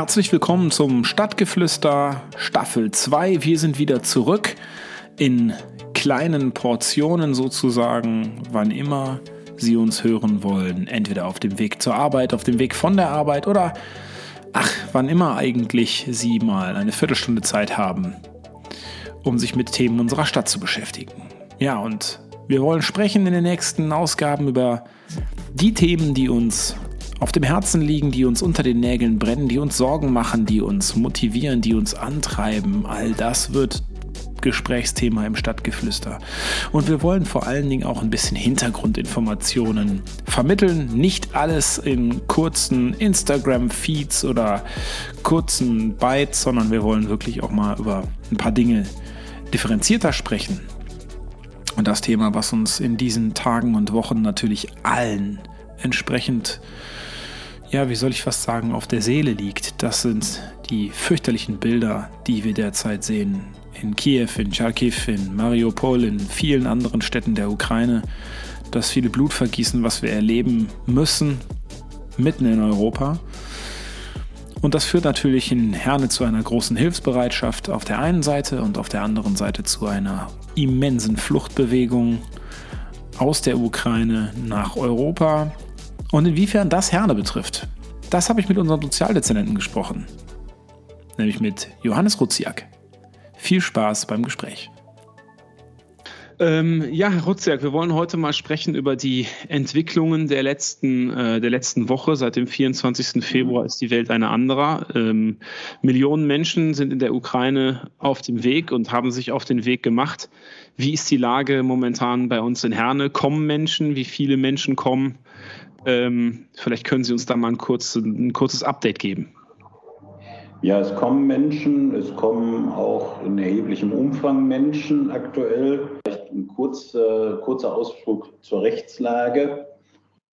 Herzlich willkommen zum Stadtgeflüster Staffel 2. Wir sind wieder zurück in kleinen Portionen sozusagen, wann immer Sie uns hören wollen. Entweder auf dem Weg zur Arbeit, auf dem Weg von der Arbeit oder ach, wann immer eigentlich Sie mal eine Viertelstunde Zeit haben, um sich mit Themen unserer Stadt zu beschäftigen. Ja, und wir wollen sprechen in den nächsten Ausgaben über die Themen, die uns auf dem Herzen liegen, die uns unter den Nägeln brennen, die uns Sorgen machen, die uns motivieren, die uns antreiben. All das wird Gesprächsthema im Stadtgeflüster. Und wir wollen vor allen Dingen auch ein bisschen Hintergrundinformationen vermitteln. Nicht alles in kurzen Instagram-Feeds oder kurzen Bytes, sondern wir wollen wirklich auch mal über ein paar Dinge differenzierter sprechen. Und das Thema, was uns in diesen Tagen und Wochen natürlich allen entsprechend ja, wie soll ich fast sagen, auf der Seele liegt. Das sind die fürchterlichen Bilder, die wir derzeit sehen. In Kiew, in Charkiw, in Mariupol, in vielen anderen Städten der Ukraine. Das viele Blutvergießen, was wir erleben müssen, mitten in Europa. Und das führt natürlich in Herne zu einer großen Hilfsbereitschaft auf der einen Seite und auf der anderen Seite zu einer immensen Fluchtbewegung aus der Ukraine nach Europa und inwiefern das Herne betrifft, das habe ich mit unserem Sozialdezernenten gesprochen, nämlich mit Johannes Ruziak. Viel Spaß beim Gespräch. Ähm, ja, Herr Rutziak, wir wollen heute mal sprechen über die Entwicklungen der letzten, äh, der letzten Woche. Seit dem 24. Februar ist die Welt eine andere. Ähm, Millionen Menschen sind in der Ukraine auf dem Weg und haben sich auf den Weg gemacht. Wie ist die Lage momentan bei uns in Herne? Kommen Menschen? Wie viele Menschen kommen? Ähm, vielleicht können Sie uns da mal ein, kurz, ein kurzes Update geben. Ja, es kommen Menschen, es kommen auch in erheblichem Umfang Menschen aktuell. Vielleicht ein kurzer, kurzer Ausflug zur Rechtslage.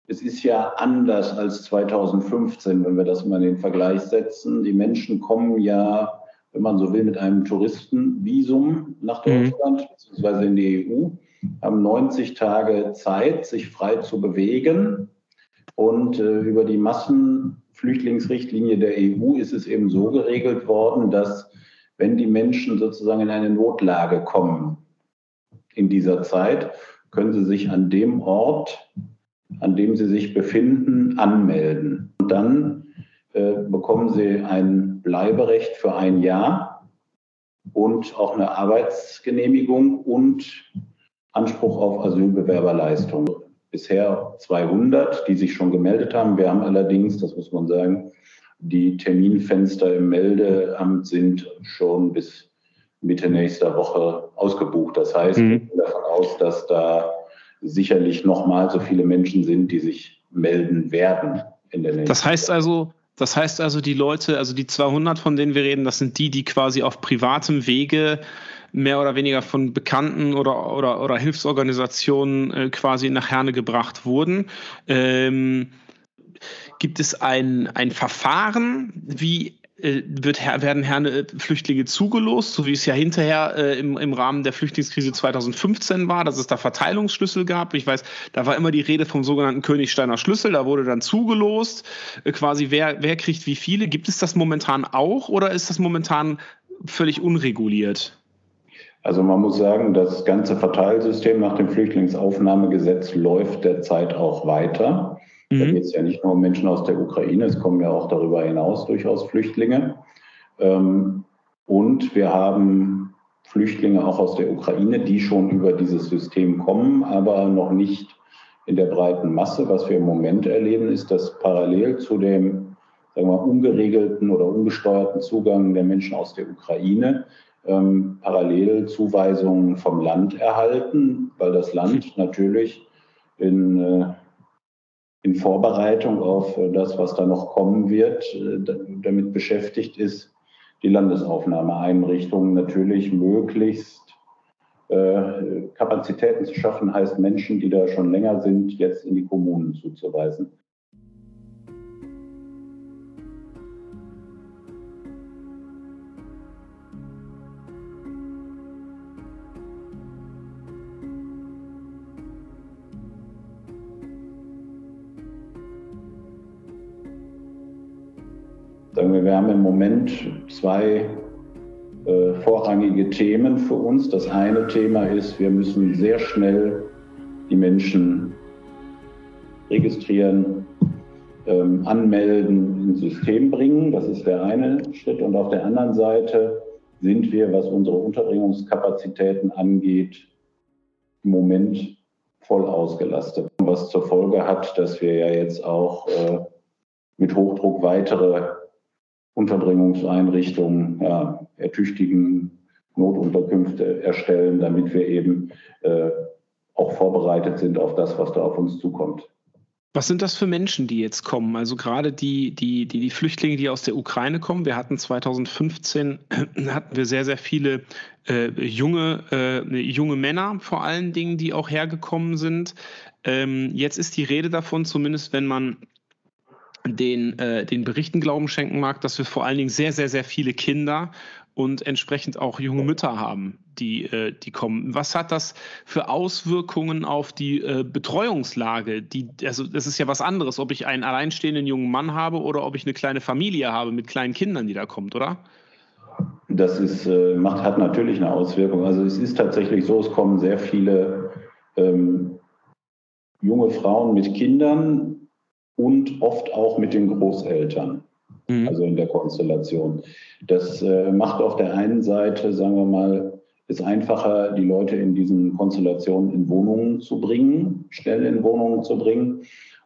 Es ist ja anders als 2015, wenn wir das mal in den Vergleich setzen. Die Menschen kommen ja, wenn man so will, mit einem Touristenvisum nach mhm. Deutschland mhm. bzw. in die EU, haben 90 Tage Zeit, sich frei zu bewegen und äh, über die Massenflüchtlingsrichtlinie der EU ist es eben so geregelt worden, dass wenn die Menschen sozusagen in eine Notlage kommen in dieser Zeit, können sie sich an dem Ort, an dem sie sich befinden, anmelden. Und dann äh, bekommen sie ein Bleiberecht für ein Jahr und auch eine Arbeitsgenehmigung und Anspruch auf Asylbewerberleistung bisher 200, die sich schon gemeldet haben. Wir haben allerdings, das muss man sagen, die Terminfenster im Meldeamt sind schon bis Mitte nächster Woche ausgebucht. Das heißt, mhm. ich gehe davon aus, dass da sicherlich nochmal so viele Menschen sind, die sich melden werden in der nächsten Das heißt also, das heißt also, die Leute, also die 200, von denen wir reden, das sind die, die quasi auf privatem Wege mehr oder weniger von Bekannten oder, oder, oder Hilfsorganisationen äh, quasi nach Herne gebracht wurden. Ähm, gibt es ein, ein Verfahren, wie äh, wird, werden Herne äh, Flüchtlinge zugelost, so wie es ja hinterher äh, im, im Rahmen der Flüchtlingskrise 2015 war, dass es da Verteilungsschlüssel gab. Ich weiß, da war immer die Rede vom sogenannten Königsteiner Schlüssel, da wurde dann zugelost, äh, quasi wer, wer kriegt wie viele. Gibt es das momentan auch oder ist das momentan völlig unreguliert? Also man muss sagen, das ganze Verteilsystem nach dem Flüchtlingsaufnahmegesetz läuft derzeit auch weiter. Mhm. Da geht es ja nicht nur um Menschen aus der Ukraine, es kommen ja auch darüber hinaus durchaus Flüchtlinge. Ähm, und wir haben Flüchtlinge auch aus der Ukraine, die schon über dieses System kommen, aber noch nicht in der breiten Masse. Was wir im Moment erleben, ist, dass parallel zu dem sagen wir, ungeregelten oder ungesteuerten Zugang der Menschen aus der Ukraine ähm, parallel Zuweisungen vom Land erhalten, weil das Land natürlich in, äh, in Vorbereitung auf äh, das, was da noch kommen wird, äh, damit beschäftigt ist, die Landesaufnahmeeinrichtungen natürlich möglichst äh, Kapazitäten zu schaffen, heißt Menschen, die da schon länger sind, jetzt in die Kommunen zuzuweisen. Sagen wir, wir haben im Moment zwei äh, vorrangige Themen für uns. Das eine Thema ist, wir müssen sehr schnell die Menschen registrieren, ähm, anmelden, ins System bringen. Das ist der eine Schritt. Und auf der anderen Seite sind wir, was unsere Unterbringungskapazitäten angeht, im Moment voll ausgelastet. Was zur Folge hat, dass wir ja jetzt auch äh, mit Hochdruck weitere Unterbringungseinrichtungen ja, ertüchtigen, Notunterkünfte erstellen, damit wir eben äh, auch vorbereitet sind auf das, was da auf uns zukommt. Was sind das für Menschen, die jetzt kommen? Also gerade die, die, die, die Flüchtlinge, die aus der Ukraine kommen. Wir hatten 2015 hatten wir sehr, sehr viele äh, junge, äh, junge Männer vor allen Dingen, die auch hergekommen sind. Ähm, jetzt ist die Rede davon, zumindest wenn man den, äh, den Berichten Glauben schenken mag, dass wir vor allen Dingen sehr, sehr, sehr viele Kinder und entsprechend auch junge Mütter haben, die, äh, die kommen. Was hat das für Auswirkungen auf die äh, Betreuungslage? Die, also das ist ja was anderes, ob ich einen alleinstehenden jungen Mann habe oder ob ich eine kleine Familie habe mit kleinen Kindern, die da kommt, oder? Das ist, äh, macht, hat natürlich eine Auswirkung. Also es ist tatsächlich so, es kommen sehr viele ähm, junge Frauen mit Kindern und oft auch mit den Großeltern mhm. also in der Konstellation. Das äh, macht auf der einen Seite, sagen wir mal, es einfacher, die Leute in diesen Konstellationen in Wohnungen zu bringen, schnell in Wohnungen zu bringen.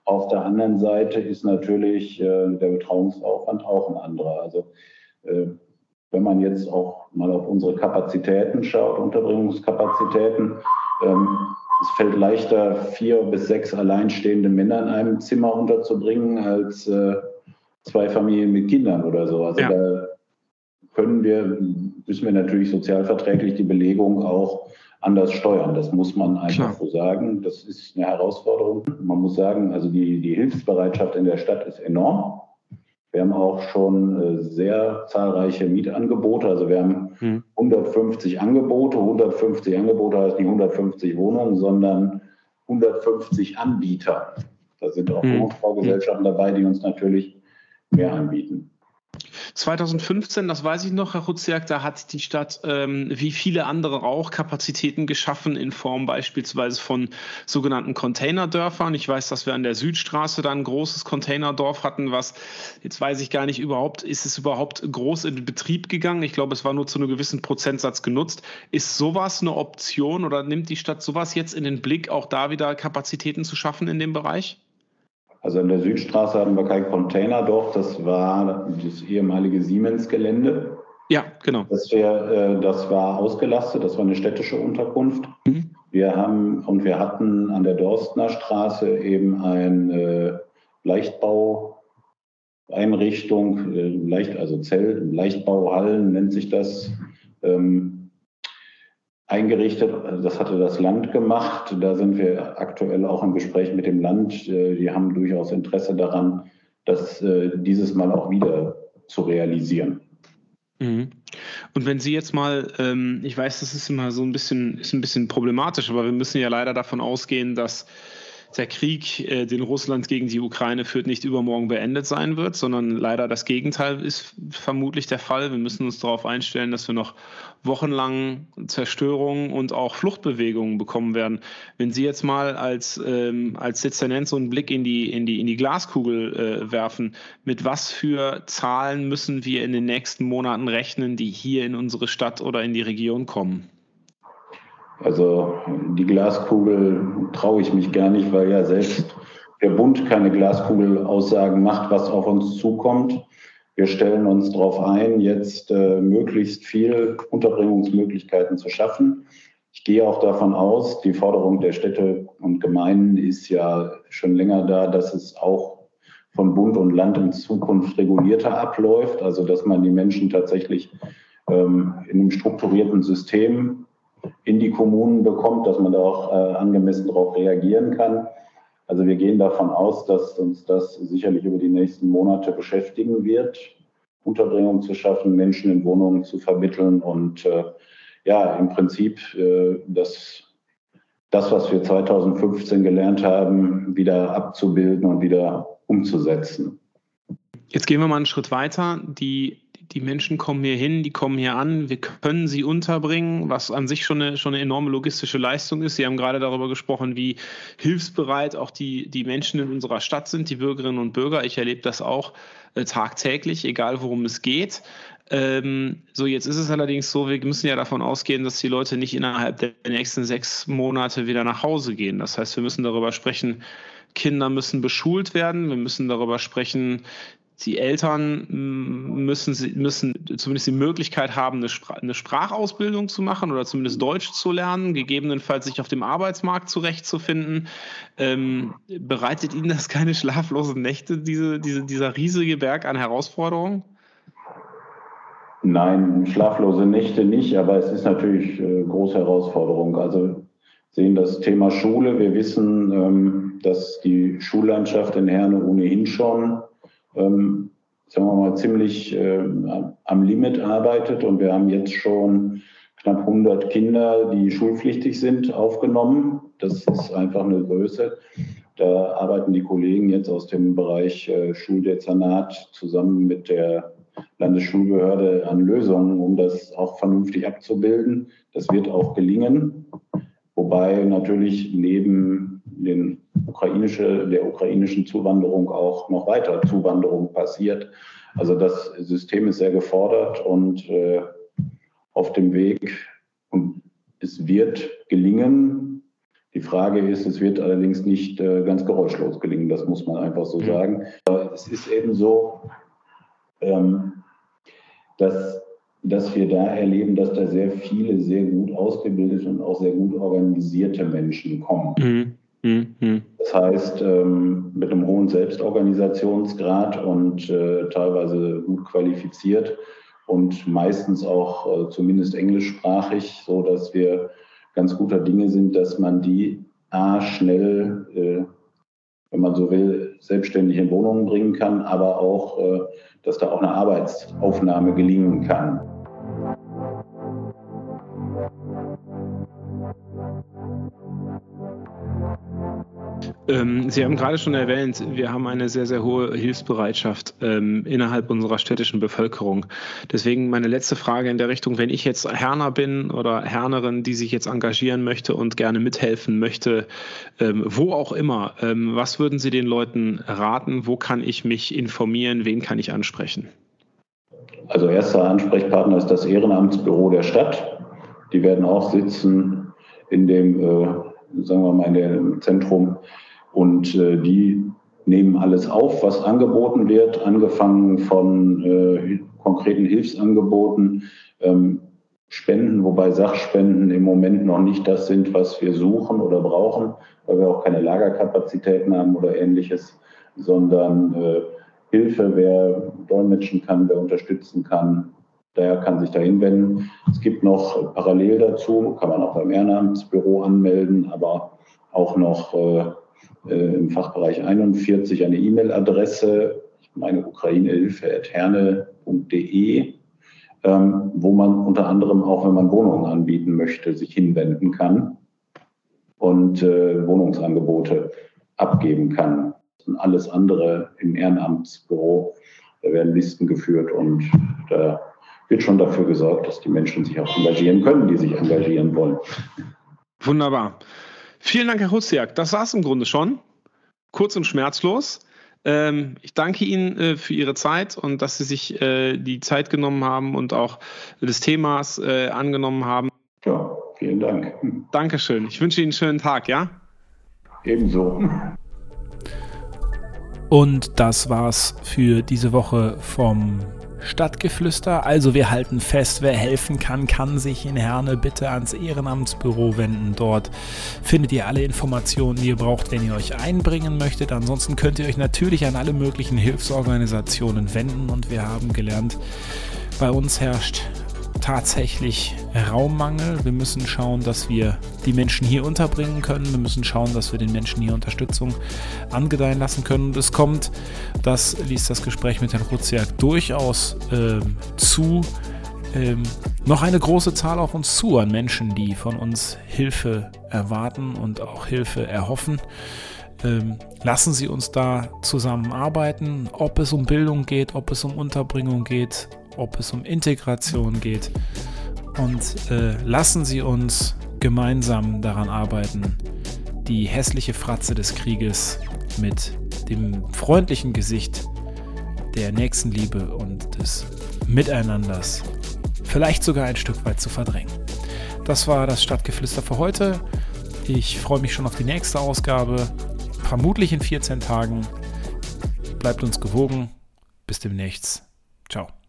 Auf der anderen Seite ist natürlich äh, der Betreuungsaufwand auch ein anderer. Also äh, wenn man jetzt auch mal auf unsere Kapazitäten schaut, Unterbringungskapazitäten, ähm, es fällt leichter, vier bis sechs alleinstehende Männer in einem Zimmer unterzubringen, als äh, zwei Familien mit Kindern oder so. Also ja. da können wir, müssen wir natürlich sozialverträglich die Belegung auch anders steuern. Das muss man einfach Klar. so sagen. Das ist eine Herausforderung. Man muss sagen, also die, die Hilfsbereitschaft in der Stadt ist enorm. Wir haben auch schon äh, sehr zahlreiche Mietangebote. Also wir haben hm. 150 Angebote. 150 Angebote heißt nicht 150 Wohnungen, sondern 150 Anbieter. Da sind auch hm. Wohnungsbaugesellschaften dabei, die uns natürlich mehr anbieten. 2015, das weiß ich noch, Herr Rutziak, da hat die Stadt ähm, wie viele andere auch Kapazitäten geschaffen in Form beispielsweise von sogenannten Containerdörfern. Ich weiß, dass wir an der Südstraße da ein großes Containerdorf hatten, was jetzt weiß ich gar nicht überhaupt, ist es überhaupt groß in Betrieb gegangen? Ich glaube, es war nur zu einem gewissen Prozentsatz genutzt. Ist sowas eine Option oder nimmt die Stadt sowas jetzt in den Blick, auch da wieder Kapazitäten zu schaffen in dem Bereich? Also in der Südstraße hatten wir kein Containerdorf, das war das ehemalige Siemens-Gelände. Ja, genau. Das, wär, äh, das war ausgelastet, das war eine städtische Unterkunft. Mhm. Wir haben und wir hatten an der Dorstner Straße eben eine äh, Leichtbaueinrichtung, äh, leicht, also Zelt, Leichtbauhallen nennt sich das. Ähm, eingerichtet. Das hatte das Land gemacht. Da sind wir aktuell auch im Gespräch mit dem Land. Äh, die haben durchaus Interesse daran, das äh, dieses Mal auch wieder zu realisieren. Mhm. Und wenn Sie jetzt mal, ähm, ich weiß, das ist immer so ein bisschen, ist ein bisschen problematisch, aber wir müssen ja leider davon ausgehen, dass der Krieg, äh, den Russland gegen die Ukraine führt, nicht übermorgen beendet sein wird, sondern leider das Gegenteil ist vermutlich der Fall. Wir müssen uns darauf einstellen, dass wir noch wochenlang Zerstörungen und auch Fluchtbewegungen bekommen werden. Wenn Sie jetzt mal als, ähm, als Dezernent so einen Blick in die, in die, in die Glaskugel äh, werfen, mit was für Zahlen müssen wir in den nächsten Monaten rechnen, die hier in unsere Stadt oder in die Region kommen? Also die Glaskugel traue ich mich gar nicht, weil ja selbst der Bund keine Glaskugelaussagen macht, was auf uns zukommt. Wir stellen uns darauf ein, jetzt äh, möglichst viel Unterbringungsmöglichkeiten zu schaffen. Ich gehe auch davon aus, die Forderung der Städte und Gemeinden ist ja schon länger da, dass es auch von Bund und Land in Zukunft regulierter abläuft, also dass man die Menschen tatsächlich ähm, in einem strukturierten System in die Kommunen bekommt, dass man da auch äh, angemessen darauf reagieren kann. Also wir gehen davon aus, dass uns das sicherlich über die nächsten Monate beschäftigen wird, Unterbringung zu schaffen, Menschen in Wohnungen zu vermitteln und äh, ja, im Prinzip äh, das, das, was wir 2015 gelernt haben, wieder abzubilden und wieder umzusetzen. Jetzt gehen wir mal einen Schritt weiter. Die, die Menschen kommen hier hin, die kommen hier an, wir können sie unterbringen, was an sich schon eine, schon eine enorme logistische Leistung ist. Sie haben gerade darüber gesprochen, wie hilfsbereit auch die, die Menschen in unserer Stadt sind, die Bürgerinnen und Bürger. Ich erlebe das auch äh, tagtäglich, egal worum es geht. Ähm, so, jetzt ist es allerdings so, wir müssen ja davon ausgehen, dass die Leute nicht innerhalb der nächsten sechs Monate wieder nach Hause gehen. Das heißt, wir müssen darüber sprechen, Kinder müssen beschult werden, wir müssen darüber sprechen, die Eltern müssen, müssen zumindest die Möglichkeit haben, eine, Spr eine, Sprachausbildung zu machen oder zumindest Deutsch zu lernen, gegebenenfalls sich auf dem Arbeitsmarkt zurechtzufinden. Ähm, bereitet Ihnen das keine schlaflosen Nächte, diese, diese, dieser riesige Berg an Herausforderungen? Nein, schlaflose Nächte nicht, aber es ist natürlich äh, große Herausforderung. Also sehen das Thema Schule. Wir wissen, ähm, dass die Schullandschaft in Herne ohnehin schon, ähm, sagen wir mal, ziemlich äh, am Limit arbeitet und wir haben jetzt schon knapp 100 Kinder, die schulpflichtig sind, aufgenommen. Das ist einfach eine Größe. Da arbeiten die Kollegen jetzt aus dem Bereich äh, Schuldezernat zusammen mit der Landesschulbehörde an Lösungen, um das auch vernünftig abzubilden. Das wird auch gelingen, wobei natürlich neben den ukrainische, der ukrainischen Zuwanderung auch noch weiter Zuwanderung passiert. Also das System ist sehr gefordert und äh, auf dem Weg und es wird gelingen. Die Frage ist, es wird allerdings nicht äh, ganz geräuschlos gelingen, das muss man einfach so mhm. sagen. Aber es ist eben so, ähm, dass, dass wir da erleben, dass da sehr viele sehr gut ausgebildete und auch sehr gut organisierte Menschen kommen. Mhm. Mhm. Das heißt, ähm, mit einem hohen Selbstorganisationsgrad und äh, teilweise gut qualifiziert und meistens auch äh, zumindest englischsprachig, so dass wir ganz guter Dinge sind, dass man die A schnell, äh, wenn man so will, selbstständig in Wohnungen bringen kann, aber auch dass da auch eine Arbeitsaufnahme gelingen kann. Ähm, Sie haben gerade schon erwähnt, wir haben eine sehr, sehr hohe Hilfsbereitschaft ähm, innerhalb unserer städtischen Bevölkerung. Deswegen meine letzte Frage in der Richtung, wenn ich jetzt Herner bin oder Hernerin, die sich jetzt engagieren möchte und gerne mithelfen möchte, ähm, wo auch immer, ähm, was würden Sie den Leuten raten? Wo kann ich mich informieren? Wen kann ich ansprechen? Also erster Ansprechpartner ist das Ehrenamtsbüro der Stadt. Die werden auch sitzen in dem, äh, sagen wir mal, in dem Zentrum und äh, die nehmen alles auf, was angeboten wird, angefangen von äh, konkreten Hilfsangeboten, ähm, Spenden, wobei Sachspenden im Moment noch nicht das sind, was wir suchen oder brauchen, weil wir auch keine Lagerkapazitäten haben oder ähnliches, sondern äh, Hilfe, wer dolmetschen kann, wer unterstützen kann, der kann sich dahin wenden. Es gibt noch parallel dazu, kann man auch beim Ehrenamtsbüro anmelden, aber auch noch äh, im Fachbereich 41 eine E-Mail-Adresse, meine ukrainehilfe.herne.de, ähm, wo man unter anderem auch, wenn man Wohnungen anbieten möchte, sich hinwenden kann und äh, Wohnungsangebote abgeben kann. Und alles andere im Ehrenamtsbüro, da werden Listen geführt und da wird schon dafür gesorgt, dass die Menschen sich auch engagieren können, die sich engagieren wollen. Wunderbar. Vielen Dank, Herr Hutziak. Das war es im Grunde schon. Kurz und schmerzlos. Ähm, ich danke Ihnen äh, für Ihre Zeit und dass Sie sich äh, die Zeit genommen haben und auch des Themas äh, angenommen haben. Ja, vielen Dank. Dankeschön. Ich wünsche Ihnen einen schönen Tag, ja? Ebenso. Und das war's für diese Woche vom Stadtgeflüster. Also wir halten fest, wer helfen kann, kann sich in Herne bitte ans Ehrenamtsbüro wenden. Dort findet ihr alle Informationen, die ihr braucht, wenn ihr euch einbringen möchtet. Ansonsten könnt ihr euch natürlich an alle möglichen Hilfsorganisationen wenden und wir haben gelernt, bei uns herrscht tatsächlich Raummangel. Wir müssen schauen, dass wir die Menschen hier unterbringen können. Wir müssen schauen, dass wir den Menschen hier Unterstützung angedeihen lassen können. Und es kommt, das ließ das Gespräch mit Herrn Ruziak durchaus äh, zu, ähm, noch eine große Zahl auf uns zu an Menschen, die von uns Hilfe erwarten und auch Hilfe erhoffen. Ähm, lassen Sie uns da zusammenarbeiten, ob es um Bildung geht, ob es um Unterbringung geht, ob es um Integration geht. Und äh, lassen Sie uns gemeinsam daran arbeiten, die hässliche Fratze des Krieges mit dem freundlichen Gesicht der Nächstenliebe und des Miteinanders vielleicht sogar ein Stück weit zu verdrängen. Das war das Stadtgeflüster für heute. Ich freue mich schon auf die nächste Ausgabe, vermutlich in 14 Tagen. Bleibt uns gewogen. Bis demnächst. Ciao.